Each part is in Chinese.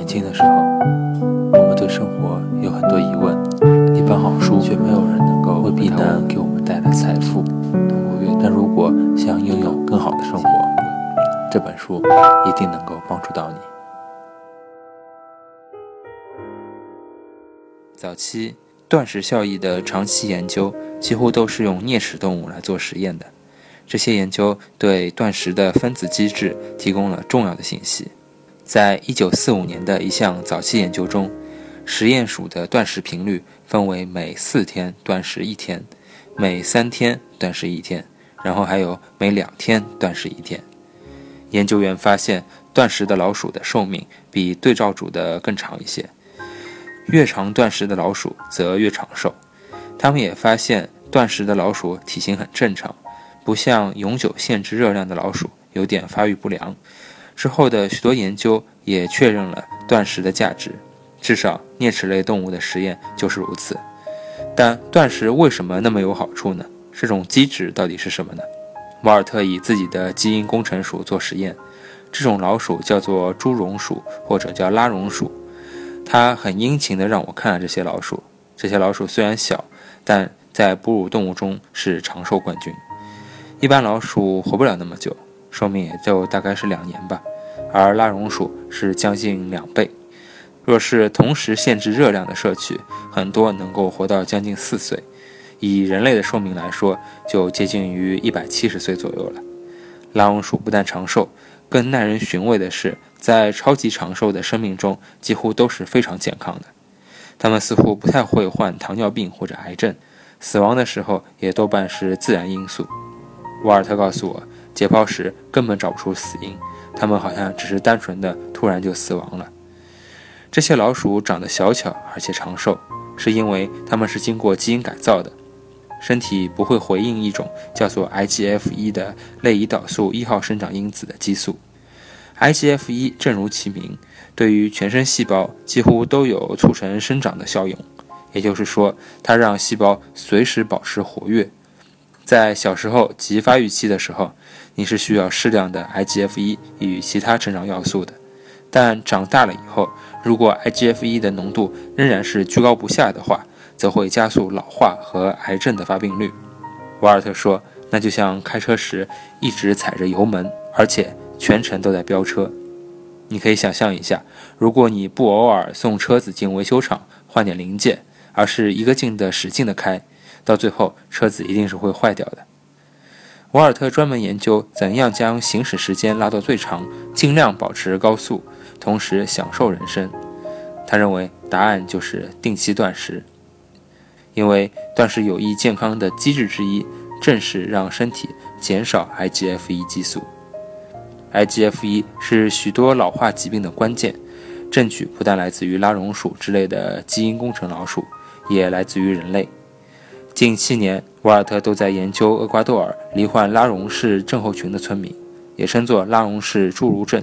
年轻的时候，我们对生活有很多疑问，一本好书却没有人能够为避难给我们带来财富。但如果想拥有更好的生活，这本书一定能够帮助到你。早期断食效益的长期研究几乎都是用啮齿动物来做实验的，这些研究对断食的分子机制提供了重要的信息。在一九四五年的一项早期研究中，实验鼠的断食频率分为每四天断食一天，每三天断食一天，然后还有每两天断食一天。研究员发现，断食的老鼠的寿命比对照组的更长一些，越长断食的老鼠则越长寿。他们也发现，断食的老鼠体型很正常，不像永久限制热量的老鼠有点发育不良。之后的许多研究也确认了断食的价值，至少啮齿类动物的实验就是如此。但断食为什么那么有好处呢？这种机制到底是什么呢？瓦尔特以自己的基因工程鼠做实验，这种老鼠叫做猪绒鼠或者叫拉绒鼠。他很殷勤地让我看了这些老鼠。这些老鼠虽然小，但在哺乳动物中是长寿冠军。一般老鼠活不了那么久，寿命也就大概是两年吧。而拉绒鼠是将近两倍。若是同时限制热量的摄取，很多能够活到将近四岁。以人类的寿命来说，就接近于一百七十岁左右了。拉绒鼠不但长寿，更耐人寻味的是，在超级长寿的生命中，几乎都是非常健康的。它们似乎不太会患糖尿病或者癌症，死亡的时候也多半是自然因素。沃尔特告诉我，解剖时根本找不出死因。它们好像只是单纯的突然就死亡了。这些老鼠长得小巧而且长寿，是因为它们是经过基因改造的，身体不会回应一种叫做 IGF-1 的类胰岛素一号生长因子的激素。IGF-1 正如其名，对于全身细胞几乎都有促成生长的效用，也就是说，它让细胞随时保持活跃。在小时候及发育期的时候。你是需要适量的 IGF-1 与其他成长要素的，但长大了以后，如果 IGF-1 的浓度仍然是居高不下的话，则会加速老化和癌症的发病率。瓦尔特说：“那就像开车时一直踩着油门，而且全程都在飙车。你可以想象一下，如果你不偶尔送车子进维修厂换点零件，而是一个劲的使劲的开，到最后车子一定是会坏掉的。”瓦尔特专门研究怎样将行驶时间拉到最长，尽量保持高速，同时享受人生。他认为答案就是定期断食，因为断食有益健康的机制之一，正是让身体减少 IGF-1 激素。IGF-1 是许多老化疾病的关键，证据不但来自于拉绒鼠之类的基因工程老鼠，也来自于人类。近七年，瓦尔特都在研究厄瓜多尔罹患拉荣氏症候群的村民，也称作拉荣氏侏儒症。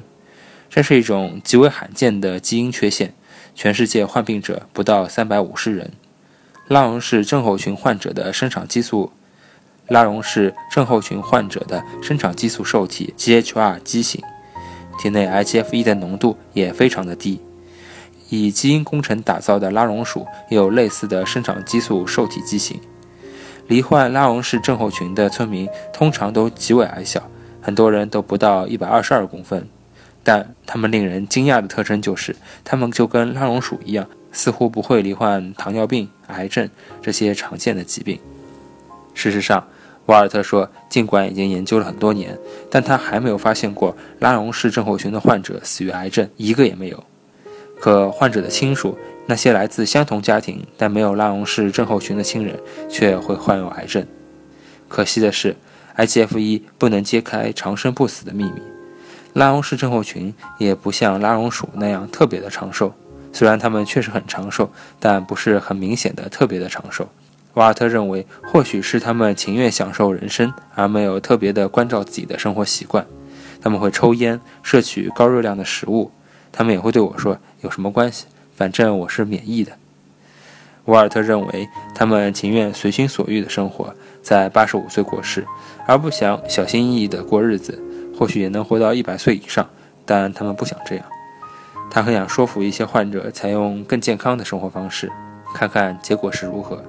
这是一种极为罕见的基因缺陷，全世界患病者不到三百五十人。拉荣氏症候群患者的生长激素，拉荣氏症候群患者的生长激素受体 GHR 畸形，体内 IGF-1 的浓度也非常的低。以基因工程打造的拉绒鼠也有类似的生长激素受体畸形。罹患拉荣氏症候群的村民通常都极为矮小，很多人都不到一百二十二公分。但他们令人惊讶的特征就是，他们就跟拉绒鼠一样，似乎不会罹患糖尿病、癌症这些常见的疾病。事实上，瓦尔特说，尽管已经研究了很多年，但他还没有发现过拉荣氏症候群的患者死于癌症，一个也没有。可患者的亲属。那些来自相同家庭但没有拉荣氏症候群的亲人，却会患有癌症。可惜的是，IGF-1 不能揭开长生不死的秘密。拉荣氏症候群也不像拉绒鼠那样特别的长寿，虽然它们确实很长寿，但不是很明显的特别的长寿。瓦尔特认为，或许是他们情愿享受人生，而没有特别的关照自己的生活习惯。他们会抽烟，摄取高热量的食物。他们也会对我说：“有什么关系？”反正我是免疫的。沃尔特认为，他们情愿随心所欲的生活，在八十五岁过世，而不想小心翼翼的过日子。或许也能活到一百岁以上，但他们不想这样。他很想说服一些患者采用更健康的生活方式，看看结果是如何。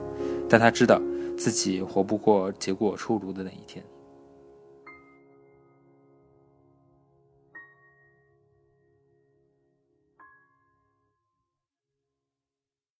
但他知道自己活不过结果出炉的那一天。